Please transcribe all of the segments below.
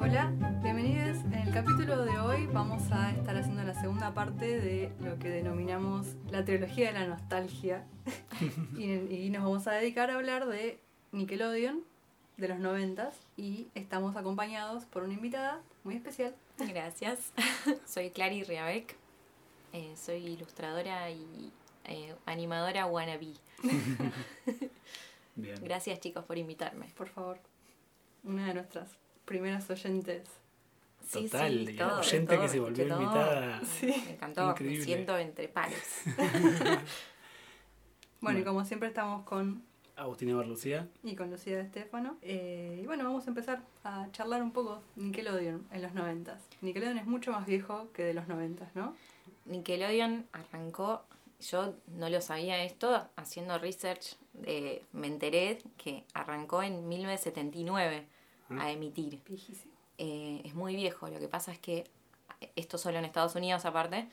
Hola, bienvenidos. En el capítulo de hoy vamos a estar haciendo la segunda parte de lo que denominamos la trilogía de la nostalgia. y, y nos vamos a dedicar a hablar de Nickelodeon de los noventas y estamos acompañados por una invitada muy especial. Gracias. soy Clary Riabec. Eh, soy ilustradora y eh, animadora wannabe. Bien. Gracias chicos por invitarme. Por favor, una de nuestras primeras oyentes. Total, sí, y todo, oyente todo, que se volvió invitada. Sí. Me encantó, Increíble. me siento entre pares. Bueno, y como siempre estamos con Agustina Barlucía. y con Lucía de Estefano. Eh, y bueno, vamos a empezar a charlar un poco Nickelodeon en los noventas. Nickelodeon es mucho más viejo que de los noventas, ¿no? Nickelodeon arrancó, yo no lo sabía esto, haciendo research, eh, me enteré que arrancó en 1979 a emitir. Viejísimo. Eh, es muy viejo, lo que pasa es que esto solo en Estados Unidos aparte,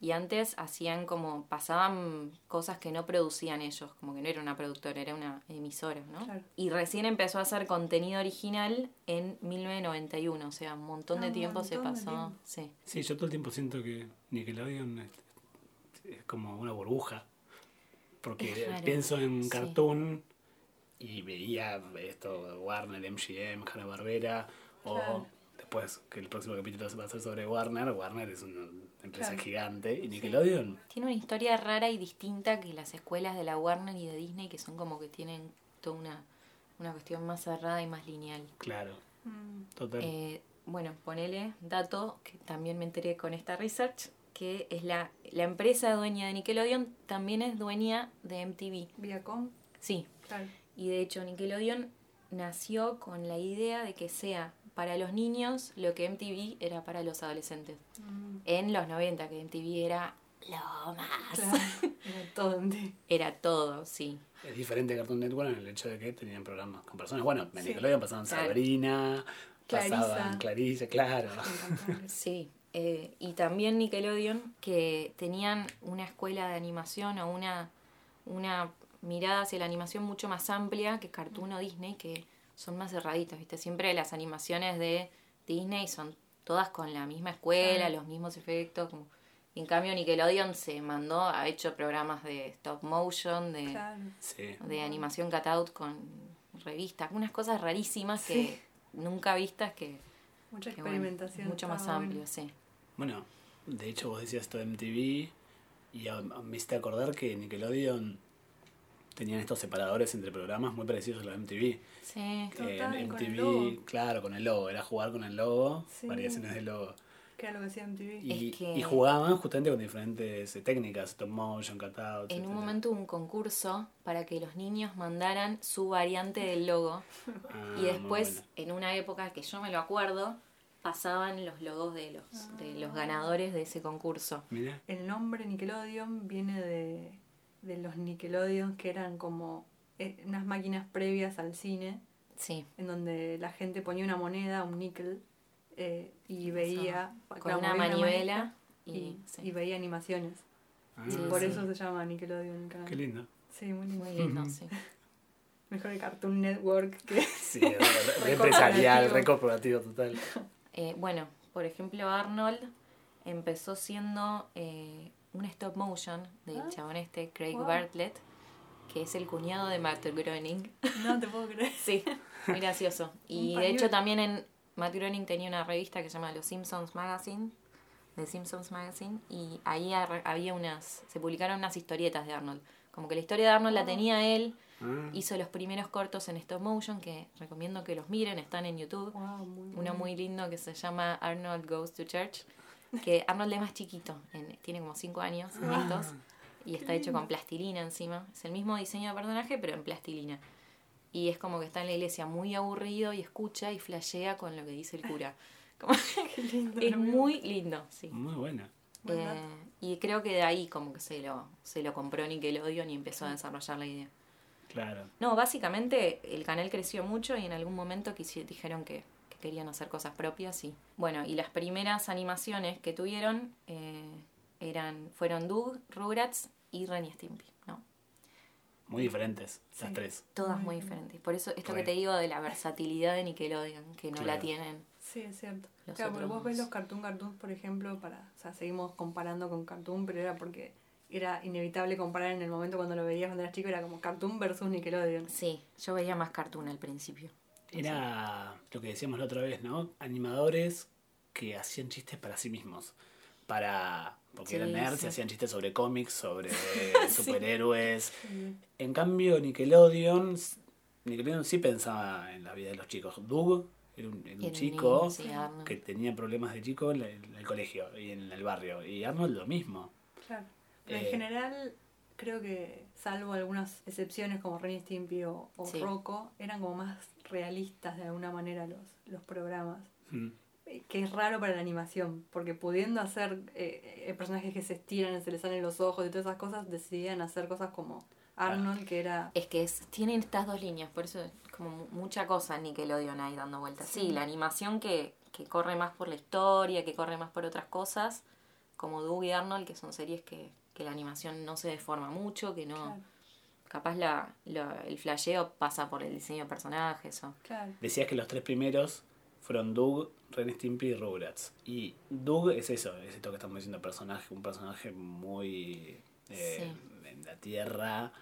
y antes hacían como, pasaban cosas que no producían ellos, como que no era una productora, era una emisora, ¿no? Claro. Y recién empezó a hacer contenido original en 1991, o sea, un montón Ah, de tiempo se montón pasó. tiempo. Sí. Sí, yo todo el tiempo siento que Nickelodeon es, como una burbuja. Porque raro, pienso en sí. cartoon y veía esto, Warner, MGM, Hanna Barbera, o Claro. después que el próximo capítulo se va a hacer sobre Warner. Warner es una empresa Claro. gigante y Nickelodeon, Tiene una historia rara y distinta que las escuelas de la Warner y de Disney, que son como que tienen toda una, una cuestión más cerrada y más lineal. claro, Mm, total. Eh, bueno, ponele dato que también me enteré con esta research, que es la, la empresa dueña de Nickelodeon, también es dueña de MTV. Viacom, Sí, y de hecho Nickelodeon nació con la idea de que sea para los niños lo que MTV era para los adolescentes. Mm, En los 90, que MTV era lo más. claro. Era todo. Era todo, sí. Es diferente de Cartoon Network en el hecho de que tenían programas con personas. Bueno, en Sí. Nickelodeon pasaban. Sabrina, Clarisa. pasaban Clarice, claro. Sí, eh, y también Nickelodeon, que tenían una escuela de animación o una, una mirada hacia la animación mucho más amplia que Cartoon o Disney, que son más cerraditas, ¿viste? Siempre las animaciones de Disney son todas con la misma escuela, los mismos efectos. Como... y en cambio Nickelodeon se mandó, ha hecho programas de stop motion, de, Claro. Sí. de animación cutout con revistas, unas cosas rarísimas Sí. que nunca vistas que, Mucha bueno, experimentación. mucho más amplio, bueno. sí. Bueno, de hecho vos decías esto de MTV y a- me hiciste acordar que Nickelodeon tenían estos separadores entre programas muy parecidos a los de MTV. Sí, Total, con el MTV, logo. claro, con el logo, era jugar con el logo, Sí. variaciones del logo. Que era lo que hacía MTV. Y, Es que- y jugaban justamente con diferentes eh, técnicas, stop motion, cutouts. En un momento hubo un concurso para que los niños mandaran su variante del logo Ah, y después, en una época que yo me lo acuerdo, pasaban los logos de los, de los ganadores de ese concurso. Mirá, El nombre Nickelodeon viene de, de los Nickelodeon que eran como eh, unas máquinas previas al cine, Sí, en donde la gente ponía una moneda, un níquel, eh, y veía con claro, una manivela y, y, sí. y veía animaciones. ah, y Sí, por sí. eso se llama Nickelodeon el canal. qué lindo. Sí, muy lindo. muy lindo, sí. Mejor que Cartoon Network que Sí, re, re- re Re empresarial, corporativo. re corporativo total. Eh, bueno, por ejemplo, Arnold empezó siendo eh, un stop motion del Ah, chabón este, Craig wow. Bartlett, que es el cuñado de Matt Groening. no te puedo creer. Sí, muy gracioso. Y de hecho también en Matt Groening tenía una revista que se llama Los Simpsons Magazine, The Simpsons Magazine, y ahí había unas, se publicaron unas historietas de Arnold. Como que la historia de Arnold la Ah. tenía él, Ah, hizo los primeros cortos en stop motion que recomiendo que los miren, están en YouTube. Wow, muy Uno muy lindo que se llama Arnold Goes to Church, que Arnold es más chiquito, en- tiene como 5 años en Ah. estos, y está hecho con plastilina encima. Es el mismo diseño de personaje, pero en plastilina. Y es como que está en la iglesia muy aburrido y escucha y flashea con lo que dice el cura. Como- Qué lindo. es muy lindo, sí. muy buena. Buen Eh, y creo que de ahí como que se lo, se lo compró Nickelodeon y empezó a desarrollar la idea. Claro. No, básicamente el canal creció mucho y en algún momento quisi- dijeron que, que querían hacer cosas propias y bueno, y las primeras animaciones que tuvieron eh, eran fueron Doug, Rugrats y Ren y Stimpy, ¿no? Muy diferentes, las Sí. tres. Todas Muy diferentes. Por eso esto Re. que te digo de la versatilidad de Nickelodeon, que no la tienen. Sí, es cierto. Los claro, porque vos ves los Cartoon Cartoons, por ejemplo, para, o sea, seguimos comparando con Cartoon, pero era porque era inevitable comparar en el momento cuando lo veías cuando eras chico, era como Cartoon versus Nickelodeon. Sí, yo veía más cartoon al principio. Era lo que decíamos la otra vez, ¿no? Animadores que hacían chistes para sí mismos. Para. Porque Sí, eran nerds sí. y hacían chistes sobre cómics, sobre superhéroes. Sí. En cambio, Nickelodeon. Nickelodeon sí pensaba en la vida de los chicos. Doug era un, era chico que tenía problemas de chico en, la- en el colegio y en el barrio. Y Arnold lo mismo. Claro. Pero Eh, en general, creo que, salvo algunas excepciones como Ren Stimpy o, o Sí. Rocco, eran como más realistas de alguna manera los, los programas. Mm. Que es raro para la animación, porque pudiendo hacer eh, eh, personajes que se estiran, se les salen los ojos y todas esas cosas, decidían hacer cosas como Arnold, que era... Es que es, tienen estas dos líneas, por eso es como mu- mucha cosa en Nickelodeon ahí dando vueltas. Sí, Sí. la animación que, que corre más por la historia, que corre más por otras cosas, como Doug y Arnold, que son series que, que la animación no se deforma mucho, que no... Claro, Capaz la, la- el flasheo pasa por el diseño de personajes o... claro. Decías que los tres primeros fueron Doug, Ren Stimpy y Rugrats. Y Doug es eso, es esto que estamos diciendo, personaje, un personaje muy eh, en la tierra,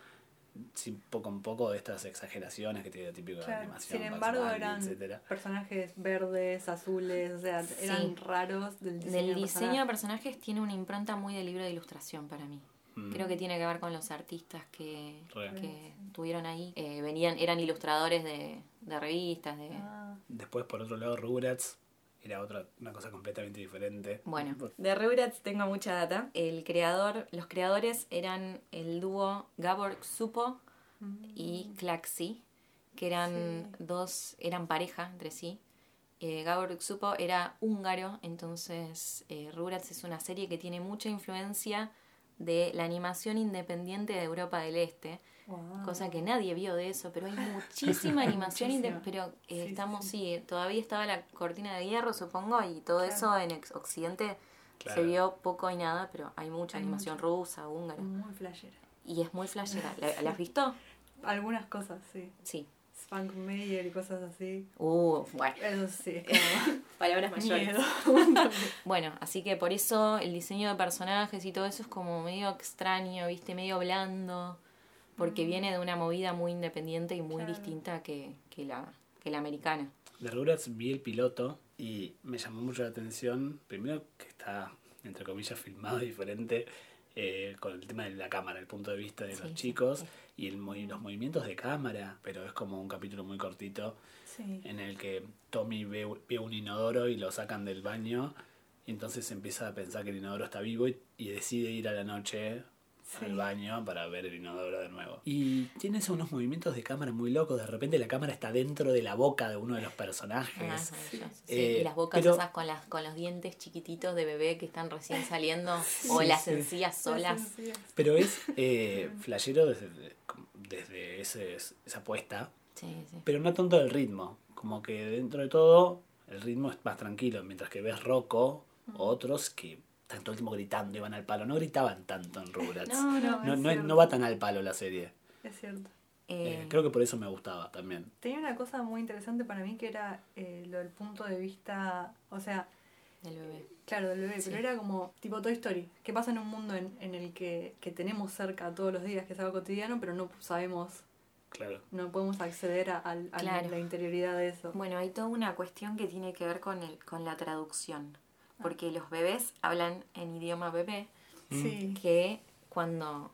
sin poco en poco de estas exageraciones que tiene típico de Claro, animación. Sin embargo, eran etcétera. personajes verdes, azules, o sea, eran raros del diseño, Del de diseño de personaje. personajes tiene una impronta muy de libro de ilustración para mí. Mm. Creo que tiene que ver con los artistas que, tuvieron ahí. Eh, venían, eran ilustradores de, de revistas, de... Ah, Después, por otro lado, Rugrats era otra, una cosa completamente diferente. Bueno, de Rugrats tengo mucha data. El creador, los creadores eran el dúo Gabor Supo y Klaxi, que eran Sí. dos, eran pareja entre sí. Eh, Gabor Supo era húngaro, entonces eh, Rugrats es una serie que tiene mucha influencia de la animación independiente de Europa del Este, wow. cosa que nadie vio de eso, pero hay muchísima animación, Muchísima. pero eh, Sí, estamos, sí. sí, todavía estaba la cortina de hierro, supongo, y todo Claro. eso en ex- Occidente Claro. se vio poco y nada, pero hay mucha Hay animación rusa, húngara, Muy flashera. y es muy flashera. ¿La, la has visto? Algunas cosas, sí. Sí. Spunk Meyer y cosas así. Uh, bueno, Eso sí, como palabras miedo. Bueno, así que por eso el diseño de personajes y todo eso es como medio extraño, ¿viste? Medio blando, porque viene de una movida muy independiente y muy Claro. distinta que, que, la, que la americana. De Rugrats vi el piloto y me llamó mucho la atención, primero que está, entre comillas, filmado diferente eh, con el tema de la cámara, el punto de vista de Sí, los chicos sí. y el, movi- los movimientos de cámara, pero es como un capítulo muy cortito Sí. en el que Tommy ve, ve un inodoro y lo sacan del baño y entonces empieza a pensar que el inodoro está vivo y, y decide ir a la noche Sí. al baño para ver el inodoro de nuevo. Y tiene esos unos movimientos de cámara muy locos, de repente la cámara está dentro de la boca de uno de los personajes. Ah. Sí, Eh, y las bocas pero- esas con, las, con los dientes chiquititos de bebé que están recién saliendo, o las sí. encías solas. Pero es eh, flashero desde, desde ese, esa apuesta, Sí, sí. pero no tanto el ritmo. Como que dentro de todo el ritmo es más tranquilo, mientras que ves Rocco o otros que están todo el tiempo gritando y van al palo. No gritaban tanto en Rugrats. No, no. no, es no, no va tan al palo la serie. Es cierto. Eh, Eh, creo que por eso me gustaba también. Tenía una cosa muy interesante para mí que era eh, lo del punto de vista, o sea, del bebé. claro, del bebé, Sí. pero era como tipo Toy Story, que pasa en un mundo en, en el que, que tenemos cerca todos los días, que es algo cotidiano, pero no sabemos, Claro. no podemos acceder a, al- a Claro. la interioridad de eso. Bueno, hay toda una cuestión que tiene que ver con, el, con la traducción. Porque los bebés hablan en idioma bebé, Sí, que cuando,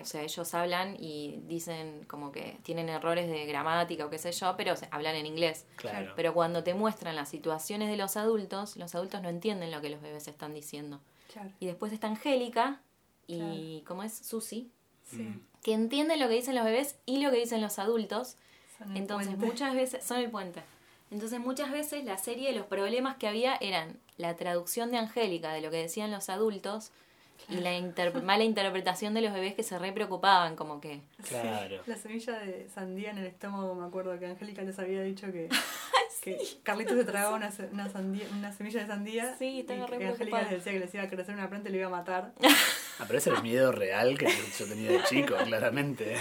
o sea, ellos hablan y dicen como que tienen errores de gramática o qué sé yo, pero o sea, hablan en inglés. Claro. Pero cuando te muestran las situaciones de los adultos, los adultos no entienden lo que los bebés están diciendo. claro, Y después está Angélica y, ¿cómo es? Susi, sí. Mm. que entienden lo que dicen los bebés y lo que dicen los adultos. Son el Entonces puente. muchas veces, son el puente. Entonces muchas veces la serie, los problemas que había eran la traducción de Angélica de lo que decían los adultos y la inter- mala interpretación de los bebés que se re preocupaban, como que... Claro. La semilla de sandía en el estómago, me acuerdo que Angélica les había dicho que, que Carlitos se tragaba una, una, sandía, una semilla de sandía Sí, y estaba re que Angélica les decía que les iba a crecer una planta y le iba a matar. Ah, pero ese era el miedo real que yo tenía de chico, claramente.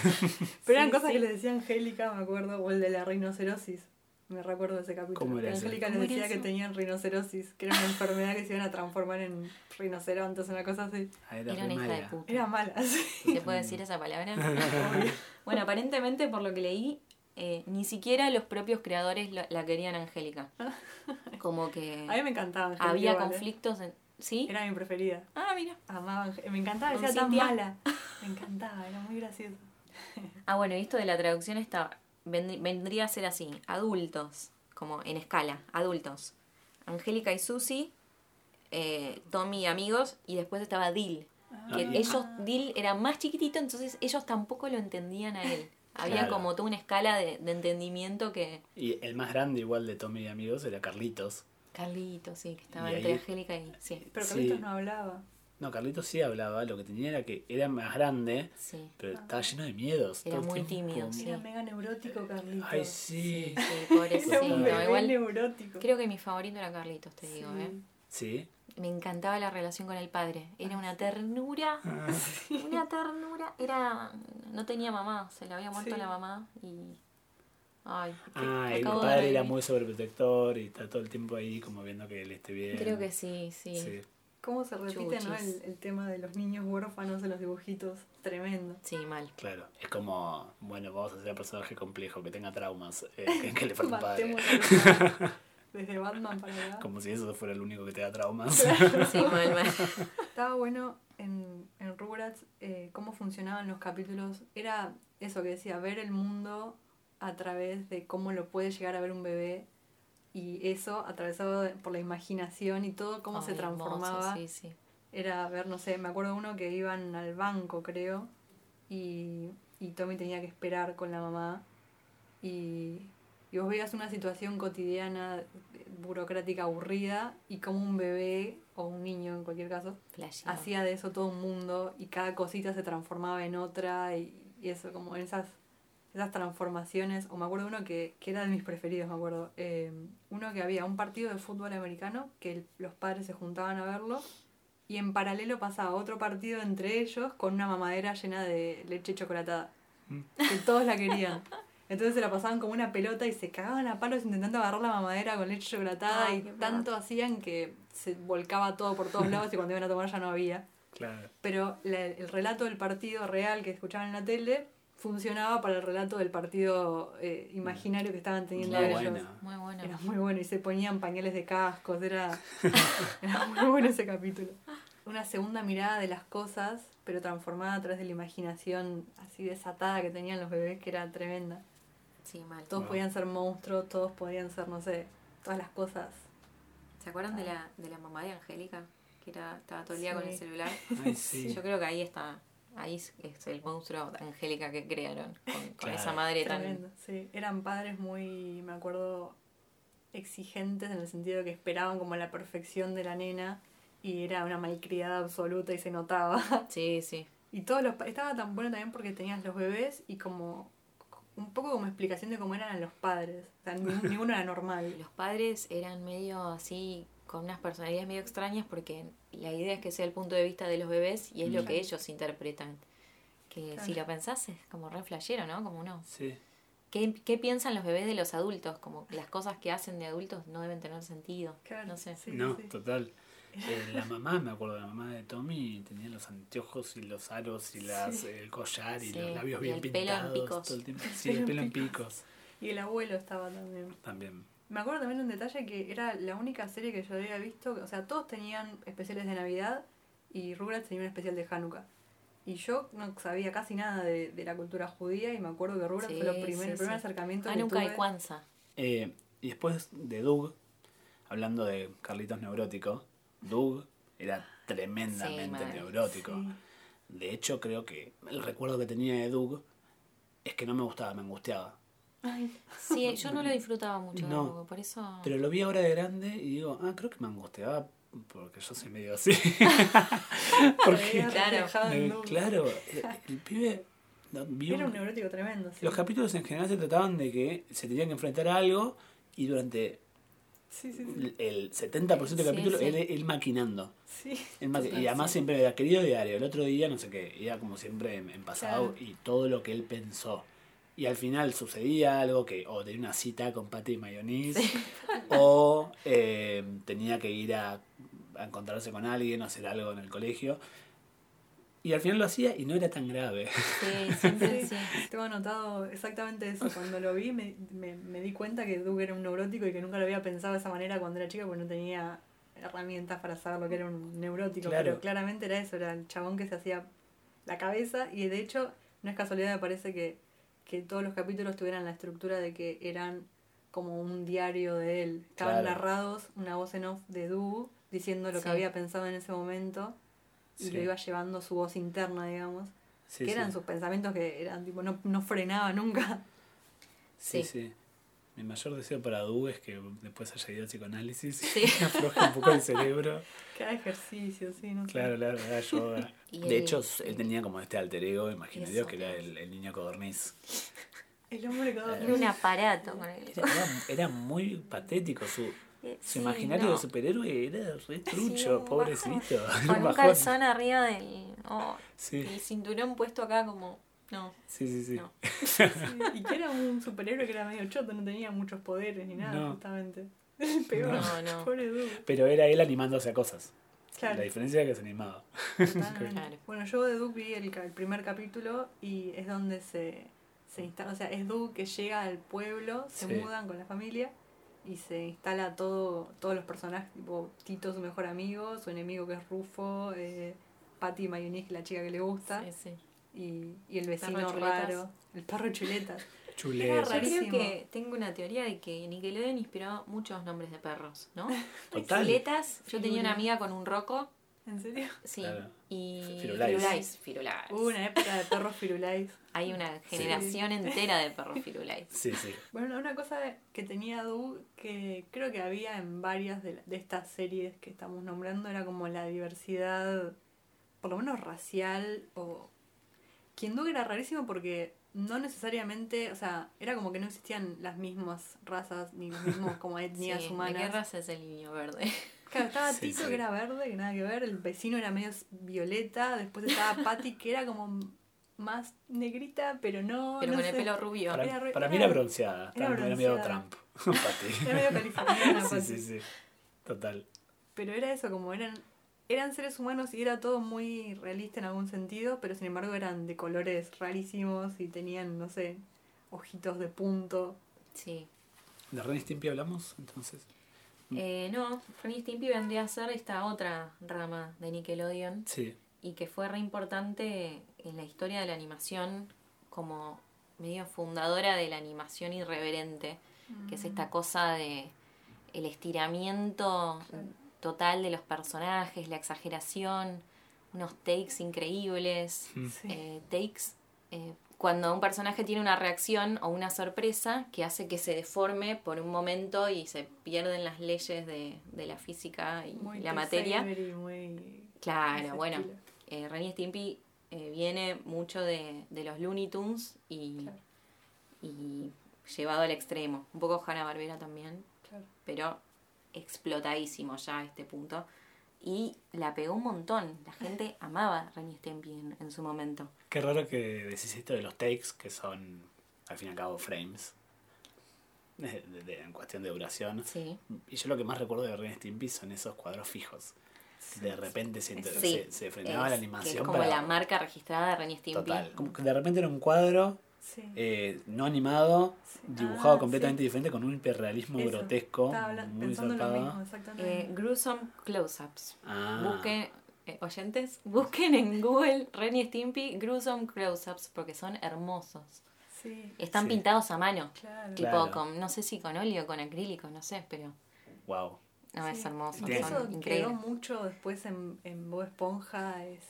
Pero eran Sí, cosas sí. que le decía Angélica, me acuerdo, o el de la rinocerosis. Me recuerdo de ese capítulo. ¿Cómo era? Angélica les ¿Cómo era decía que tenían rinocerosis, que era una enfermedad que se iban a transformar en rinocerontes, una cosa así. Ah, era Era una hija de mala. puta. Era mala, sí. ¿Se puede decir esa palabra? bueno, aparentemente, por lo que leí, eh, ni siquiera los propios creadores la, la querían Angélica. Como que A mí me encantaba Angélica. había igual, ¿eh? conflictos. En... ¿Sí? Era mi preferida. Ah, mira. Amaba Me encantaba, ¿Con decía tan mala. Me encantaba, era muy gracioso. Ah, bueno, y esto de la traducción está, vendría a ser así. Adultos, como en escala, adultos. Angélica y Susi, eh, Tommy y amigos, y después estaba Dil. Que Ah. ellos, Dil era más chiquitito, entonces ellos tampoco lo entendían a él. Había Claro. como toda una escala de, de entendimiento que... Y el más grande, igual de Tommy y amigos, era Carlitos. Carlitos, sí, que estaba Y entre ahí- Angélica y... Sí, Pero Sí. Carlitos no hablaba. No, Carlitos sí hablaba, lo que tenía era que era más grande, sí. pero estaba lleno de miedos. Era muy tiempo. tímido, sí. Era mega neurótico Carlitos. Ay, sí. Sí, pobrecito. un bebé Igual neurótico. creo que mi favorito era Carlitos, te digo. ¿eh? Sí. Me encantaba la relación con el padre. Era una ternura. Una ternura. Era. No tenía mamá. Se le había muerto Sí. la mamá y. Ay. Ah, el padre era muy sobreprotector y está todo el tiempo ahí como viendo que él esté bien. Creo que sí, sí. ¿Cómo se repite ¿no? El, el tema de los niños huérfanos en los dibujitos? Tremendo. Sí, mal. Claro, es como, bueno, vamos a hacer un personaje complejo, que tenga traumas, eh, que, que le falta un padre. Desde Batman para acá. Como si eso fuera el único que te da traumas. Sí, mal, mal. Estaba bueno en, en Rugrats eh, cómo funcionaban los capítulos. Era eso que decía, ver el mundo a través de cómo lo puede llegar a ver un bebé. Y eso atravesado por la imaginación y todo, cómo se hermoso, transformaba. Sí, sí. Era ver, no sé, me acuerdo uno que iban al banco, creo, y, y Tommy tenía que esperar con la mamá. Y, y vos veías una situación cotidiana, burocrática, aburrida, y como un bebé, o un niño en cualquier caso, Flasheo. hacía de eso todo un mundo, y cada cosita se transformaba en otra, y, y eso, como en esas, esas transformaciones. O me acuerdo uno que, que era de mis preferidos, me acuerdo. eh, uno que había un partido de fútbol americano, que el- los padres se juntaban a verlo, y en paralelo pasaba otro partido entre ellos con una mamadera llena de leche chocolatada. Que todos la querían. Entonces se la pasaban como una pelota y se cagaban a palos intentando agarrar la mamadera con leche chocolatada Ay, y tanto hacían que se volcaba todo por todos lados y cuando iban a tomar ya no había. Claro. Pero la- el relato del partido real que escuchaban en la tele funcionaba para el relato del partido eh, imaginario que estaban teniendo Muy ellos. buena. Muy bueno. Era muy bueno y se ponían pañales de cascos, era, era muy bueno ese capítulo. Una segunda mirada de las cosas, pero transformada a través de la imaginación así desatada que tenían los bebés, que era tremenda. Sí, mal. Todos Wow. podían ser monstruos, todos podían ser, no sé, todas las cosas. ¿Se acuerdan de la, de la mamá de Angélica? Que era, estaba todo el día Sí. con el celular. Ay, sí. Yo creo que ahí está. Ahí es, es el monstruo de Angélica que crearon. Con, con Claro. esa madre tan. Tremendo, sí. Eran padres muy, me acuerdo, exigentes en el sentido de que esperaban como la perfección de la nena y era una malcriada absoluta y se notaba. Sí, sí. Y todos los estaba tan bueno también porque tenías los bebés y como un poco como explicación de cómo eran los padres. O sea, nin- ninguno era normal. Los padres eran medio así, con unas personalidades medio extrañas, porque la idea es que sea el punto de vista de los bebés y es lo que ellos interpretan. Que si lo pensás es como re flashero, ¿no? Como uno. Sí. ¿Qué, ¿Qué piensan los bebés de los adultos? Como que las cosas que hacen de adultos no deben tener sentido. Claro, No sé. sí, no, sí. total. Eh, la mamá, me acuerdo, la mamá de Tommy tenía los anteojos y los aros y las, Sí. el collar y Sí, los labios y bien el pelo en pintados picos. todo el tiempo. Sí, el pelo en picos. Y el abuelo estaba también. También. Me acuerdo también de un detalle que era la única serie que yo había visto, o sea, todos tenían especiales de Navidad y Rugrats tenía un especial de Hanukkah. Y yo no sabía casi nada de, de la cultura judía y me acuerdo que Rugrats Sí, fue lo primer, sí, el primer sí. acercamiento Ah, que tuve. hay Kwanzaa. Eh, y después de Doug, hablando de Carlitos Neurótico, Doug era tremendamente neurótico. Sí. De hecho, creo que el recuerdo que tenía de Doug es que no me gustaba, me angustiaba. Ay, Sí, yo no lo disfrutaba mucho No. tampoco, por eso. Pero lo vi ahora de grande y digo, ah, creo que me angustiaba porque yo soy medio así. porque, Claro. eh, claro, el, el pibe no, vio Era un un- neurótico tremendo, sí. Los capítulos en general se trataban de que se tenían que enfrentar a algo y durante Sí, sí, sí. El 70% del capítulo, sí. Él, él maquinando. Sí. Él maqui- Total, y además sí. siempre era querido diario, el otro día no sé qué, era como siempre en, en pasado Claro. y todo lo que él pensó. Y al final sucedía algo que o tenía una cita con Patty Mayonnaise o eh, tenía que ir a, a encontrarse con alguien o hacer algo en el colegio. Y al final lo hacía y no era tan grave. Sí, siempre sí. Tengo anotado exactamente eso. Cuando lo vi me, me, me di cuenta que Doug era un neurótico y que nunca lo había pensado de esa manera cuando era chica porque no tenía herramientas para saber lo que era un neurótico. Claro. Pero claramente era eso, era el chabón que se hacía la cabeza y de hecho no es casualidad, me parece que, que todos los capítulos tuvieran la estructura de que eran como un diario de él. Estaban Claro. narrados, una voz en off de Doug diciendo lo Sí. que había pensado en ese momento y Sí. lo iba llevando su voz interna, digamos Sí, que eran sí. sus pensamientos que eran tipo no, no frenaba nunca Sí, Sí. Mi mayor deseo para Du es que después haya ido al psicoanálisis Sí. y afloje un poco el cerebro. que haga ejercicio sí no sé. Claro, claro, haga yoga. De el- hecho, él tenía como este alter ego imaginario que era el, el niño codorniz. el hombre que Era un aparato con él. Era, era- muy patético. Su, su Sí, imaginario no. de superhéroe era re trucho, pobrecito. Con un calzón arriba del. oh, Sí, y cinturón puesto acá como. No. sí, sí. sí. No. Y que era un superhéroe que era medio choto no tenía muchos poderes ni nada No. justamente el peor No, no. pobre Doug Pero era él animándose a cosas. claro, La diferencia es que se animaba. Claro. bueno yo de Doug vi el, el primer capítulo y es donde se se instala o sea es Doug que llega al pueblo se Sí. mudan con la familia y se instala todo todos los personajes tipo Tito su mejor amigo su enemigo que es Rufo eh, Patty Mayonnaise la chica que le gusta Sí, sí. Y, y el vecino Perro chuletas. raro, el perro chuletas. Era creo que tengo una teoría de que Nickelodeon inspiró muchos nombres de perros, ¿no? Total. Chuletas, yo tenía una amiga con un roco, ¿En serio? sí, Claro. y Firulais. Firulais, Firulais. Hubo una época de perros firulais. Hay una generación entera de perros Firulais. Sí, sí. Bueno, una cosa que tenía Du que creo que había en varias de, la- de estas series que estamos nombrando era como la diversidad, por lo menos racial o... Quien Du era rarísimo porque no necesariamente, o sea, era como que no existían las mismas razas ni los mismos como etnias Sí, ¿De humanas. qué raza es el niño verde? Claro, estaba Sí, Tito sí. que era verde, que nada que ver, el vecino era medio violeta, después estaba Patty que era como más negrita, pero no. Pero no con el pelo rubio. Era Para, mí era- bronceada. era medio. Trump. Patty. Era medio californiana, sí, Patty. sí, sí. Total. Pero era eso, como eran eran seres humanos y era todo muy realista en algún sentido, pero sin embargo eran de colores rarísimos y tenían, no sé, ojitos de punto. Sí. ¿De Ren y Stimpy hablamos? Entonces. Eh, no, Ren y Stimpy vendría a ser esta otra rama de Nickelodeon Sí. y que fue re importante en la historia de la animación como medio fundadora de la animación irreverente, que es esta cosa de el estiramiento total de los personajes, la exageración, unos takes increíbles, Mm. Sí. eh, takes eh, cuando un personaje tiene una reacción o una sorpresa que hace que se deforme por un momento y se pierden las leyes de, de la física y Muy la materia. Muy Claro, bueno, eh, Ren y Stimpy eh, viene mucho de, de los Looney Tunes y, Claro. y llevado al extremo. Un poco Hanna Barbera también, Claro. pero explotadísimo ya a este punto. Y la pegó un montón. La gente amaba Ren y Stimpy en, en su momento. Qué raro que decís esto de los takes, que son, al fin y al cabo, frames. de- de- de- en cuestión de duración. Sí. Y yo lo que más recuerdo de Ren y Stimpy son esos cuadros fijos. De repente se. Sí, se, se frenaba es- la que animación es como para... la marca registrada de Ren y Stimpy. Total. Como que de repente era un cuadro Sí. eh, no animado, Sí. dibujado Ah, completamente sí. diferente con un hiperrealismo Eso. grotesco, Estaba muy pensando lo zarpado. mismo, exactamente. Eh, gruesome close-ups. Ah, Busquen, eh, oyentes, busquen en Google Ren y Stimpy gruesome close-ups porque son hermosos. sí, Están Sí. pintados a mano. claro. Tipo Claro. con, no sé si con óleo o con acrílico, no sé, pero wow. no es hermoso. Eso Son quedó mucho después en, en Bob Esponja, es,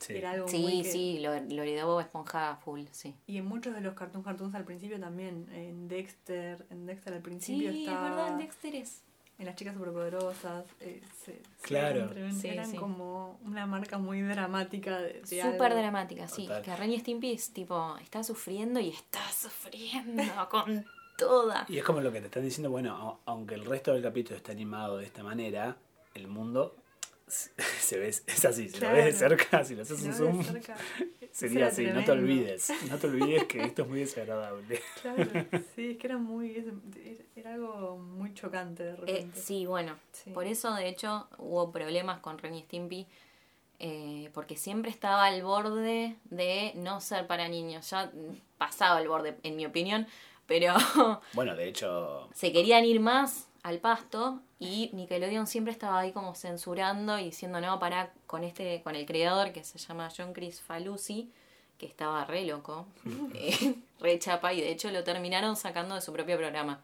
Sí. era algo muy Sí, que- sí, lo, lo heredó Bob Esponja full, sí. Y en muchos de los cartoons cartoons al principio también, en Dexter, en Dexter al principio Sí, es estaba, verdad, en Dexter es. en las chicas superpoderosas, eh, se- se- Claro. eran, tremen- Sí, eran sí. como una marca muy dramática de, de Súper algo. dramática, sí. Total. Que Ren y Stimpy es tipo, está sufriendo y está sufriendo con toda. Y es como lo que te están diciendo, bueno, aunque el resto del capítulo está animado de esta manera, el mundo se ve, es así, si lo ves de cerca, si lo haces Si un zoom, cerca, sería así, no te olvides, no te olvides que esto es muy desagradable. Claro, sí, es que era muy. Era algo muy chocante de Eh, repente. sí, bueno, Sí. por eso de hecho hubo problemas con Ren y Stimpy, eh, porque siempre estaba al borde de no ser para niños. Ya pasaba el borde, en mi opinión, pero Bueno, de hecho, se querían ir más al pasto y Nickelodeon siempre estaba ahí como censurando y diciendo no, para con este, con el creador que se llama John Chris Falusi, que estaba re loco, eh, re chapa, y de hecho lo terminaron sacando de su propio programa.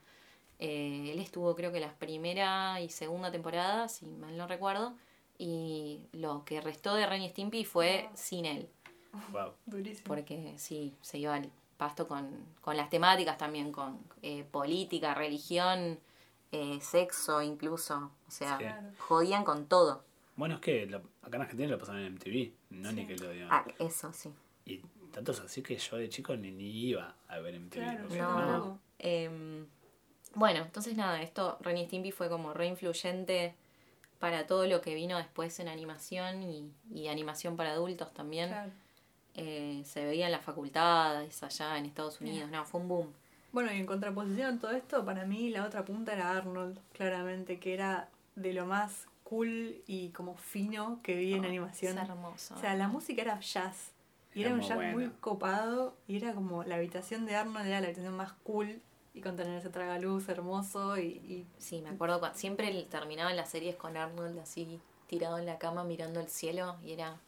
Eh, él estuvo creo que las primera y segunda temporada, si mal no recuerdo, y lo que restó de Ren y Stimpy fue sin él, wow. Durísimo. porque sí, se iba al pasto con, con las temáticas también, con eh, política, religión, eh, sexo incluso, o sea, Sí. Jodían con todo. Bueno, es que lo- acá en Argentina lo pasaban en MTV, no Sí. Nickelodeon. Ah, eso sí. Y tanto es así que yo de chico ni, ni iba a ver MTV. Claro, No, no- no. Em, bueno, entonces nada, esto Ren y Stimpy fue como re influyente para todo lo que vino después en animación y, y animación para adultos también. Claro. Eh, se veía en las facultades allá en Estados Unidos, no, fue un boom. Bueno, y en contraposición a todo esto, para mí la otra punta era Arnold, claramente, que era de lo más cool y como fino que vi en Oh, animación. Es hermoso. O sea, la música era jazz. Y Era era un jazz buena. muy copado. Y era como la habitación de Arnold era la habitación más cool. Y con tener ese tragaluz hermoso. Y, y Sí, me acuerdo cuando siempre terminaban las series con Arnold así tirado en la cama mirando el cielo y era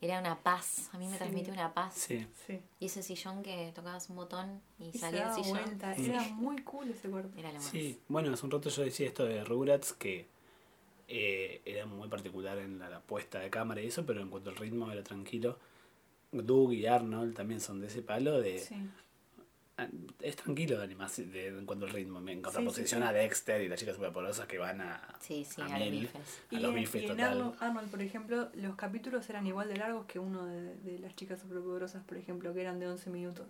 era una paz, a mí me Sí. transmitía una paz. Sí, sí. Y ese sillón que tocabas un botón y, Y se salía el daba sillón. vuelta. Sí. Era muy cool ese cuerpo. Era lo más. sí. Bueno, hace un rato yo decía esto de Rugrats que eh, era muy particular en la, la puesta de cámara y eso, pero en cuanto al ritmo era tranquilo. Doug y Arnold también son de ese palo de... Ah, Es tranquilo de animación de, en cuanto al ritmo, en Sí, contraposición sí, sí. a Dexter y las chicas superpoderosas que van a, Sí, sí, a a los mil, bifes. a Y, los en, bifes y en total. Arnold, Arnold, por ejemplo, los capítulos eran igual de largos que uno de, de las chicas superpoderosas, por ejemplo, que eran de 11 minutos.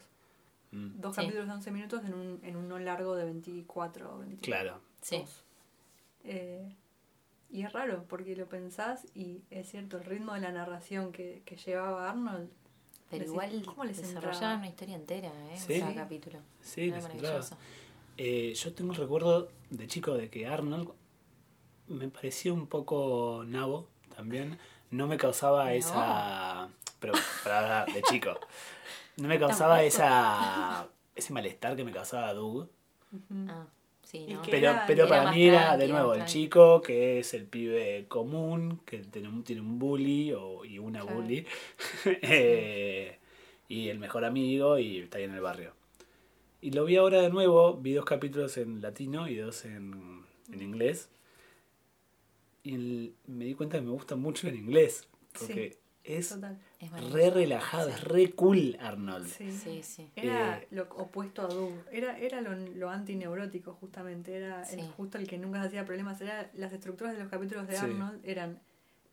Mm, Dos Sí. capítulos de 11 minutos en un, en uno largo de 24 o 25. claro, Sí. Eh, y es raro porque lo pensás y es cierto, el ritmo de la narración que, que llevaba Arnold. Pero decís, igual ¿cómo les desarrollaban una historia entera, ¿eh? Sí. Cada capítulo. sí, Era maravilloso. Eh, yo tengo un recuerdo de chico de que Arnold me parecía un poco nabo también. No me causaba No. esa. Pero para de chico. No me causaba Tampoco. esa ese malestar que me causaba Doug. Ah, Pero, era- pero era para mí era de nuevo el chico que es el pibe común, que tiene un, tiene un bully o, y una Claro. bully. Eh, y el mejor amigo y está ahí en el barrio. Y lo vi ahora de nuevo, vi dos capítulos en latino y dos en, en inglés. Y el- me di cuenta que me gusta mucho en inglés, porque es re relajado, Sí. es re cool Arnold. Sí. Sí, sí. Era Eh, lo opuesto a Doug. Era, era lo, lo antineurótico, justamente. Era el, Sí. justo el que nunca se hacía problemas. Era, las estructuras de los capítulos de Sí. Arnold eran: